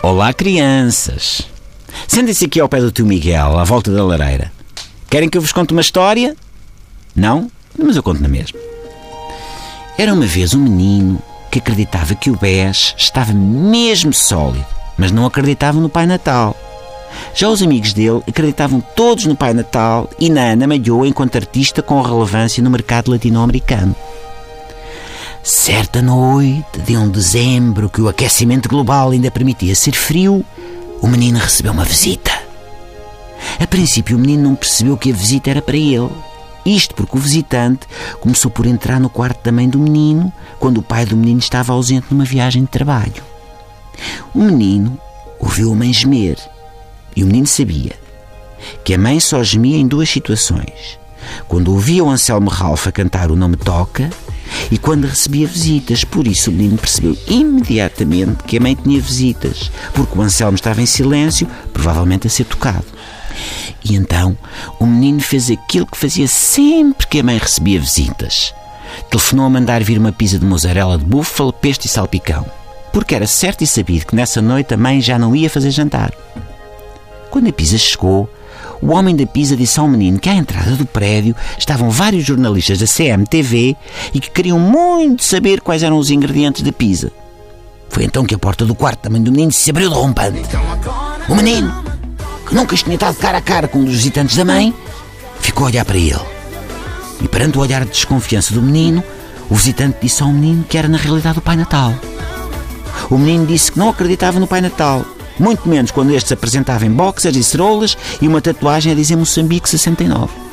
Olá, crianças! Sentem-se aqui ao pé do tio Miguel, à volta da lareira. Querem que eu vos conte uma história? Não? Mas eu conto na mesma. Era uma vez um menino que acreditava que o BES estava mesmo sólido, mas não acreditava no Pai Natal. Já os amigos dele acreditavam todos no Pai Natal e na Ana Malhou enquanto artista com relevância no mercado latino-americano. Certa noite de um dezembro que o aquecimento global ainda permitia ser frio, o menino recebeu uma visita. A princípio, o menino não percebeu que a visita era para ele. Isto porque o visitante começou por entrar no quarto da mãe do menino quando o pai do menino estava ausente numa viagem de trabalho. O menino ouviu a mãe gemer e o menino sabia que a mãe só gemia em duas situações: quando ouvia o Anselmo Ralph a cantar O Nome Toca e quando recebia visitas. Por isso o menino percebeu imediatamente que a mãe tinha visitas, porque o Anselmo estava em silêncio, provavelmente a ser tocado. E então o menino fez aquilo que fazia sempre que a mãe recebia visitas. Telefonou a mandar vir uma pizza de mozzarella de búfalo, peste e salpicão, porque era certo e sabido que nessa noite a mãe já não ia fazer jantar. Quando a pizza chegou, o homem da pizza disse ao menino que à entrada do prédio estavam vários jornalistas da CMTV e que queriam muito saber quais eram os ingredientes da pizza. Foi então que a porta do quarto da mãe do menino se abriu de rompante. O menino, que nunca tinha estado cara a cara com um dos visitantes da mãe, ficou a olhar para ele. E perante o olhar de desconfiança do menino, o visitante disse ao menino que era na realidade o Pai Natal. O menino disse que não acreditava no Pai Natal muito menos quando este se apresentava em boxers e cerolas e uma tatuagem a dizer Moçambique 69.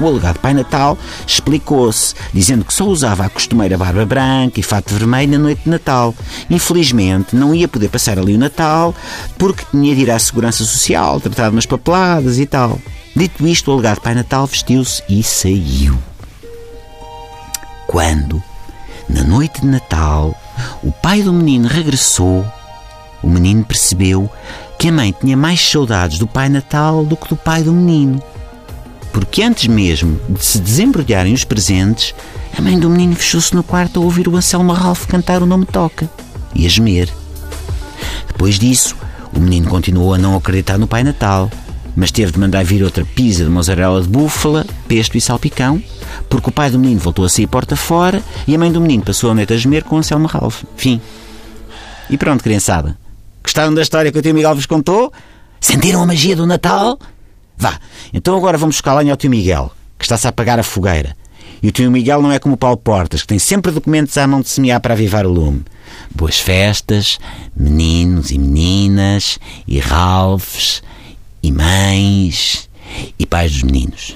O alegado Pai Natal explicou-se, dizendo que só usava a costumeira barba branca e fato vermelho na noite de Natal. Infelizmente, não ia poder passar ali o Natal porque tinha de ir à Segurança Social, tratar umas papeladas e tal. Dito isto, o alegado Pai Natal vestiu-se e saiu. Quando, na noite de Natal, o pai do menino regressou, o menino percebeu que a mãe tinha mais saudades do Pai Natal do que do pai do menino. Porque antes mesmo de se desembrulharem os presentes, a mãe do menino fechou-se no quarto a ouvir o Anselmo Ralph cantar o nome Toca e a gemer. Depois disso, o menino continuou a não acreditar no Pai Natal, mas teve de mandar vir outra pizza de mozzarella de búfala, pesto e salpicão, porque o pai do menino voltou a sair porta fora e a mãe do menino passou a noite a gemer com o Anselmo Ralph. Fim. E pronto, criançada. Gostaram da história que o tio Miguel vos contou? Sentiram a magia do Natal? Vá, então agora vamos buscar lenha ao tio Miguel, que está-se a apagar a fogueira. E o tio Miguel não é como o Paulo Portas, que tem sempre documentos à mão de semear para avivar o lume. Boas festas, meninos e meninas, e Ralphs, e mães, e pais dos meninos.